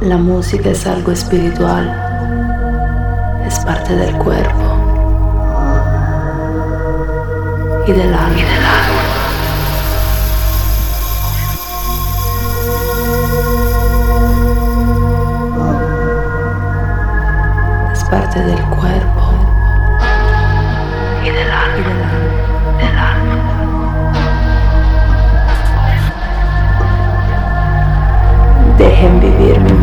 La música es algo espiritual, es parte del cuerpo y del alma. es parte del cuerpo y del alma. Y del alma. Del alma. Dejen vivirme.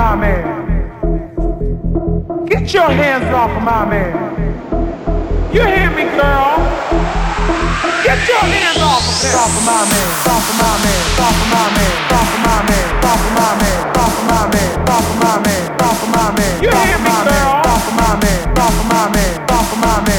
my man. Get your hands off of my man. You hear me, girl? Get your hands off of him. Off of my man. Off of my man. Off of my man. Off of my man. Off of my man. Off of my man. Off of my man. Off of my man. You hear me, girl? Off of my man. Off of my man. Off of my man.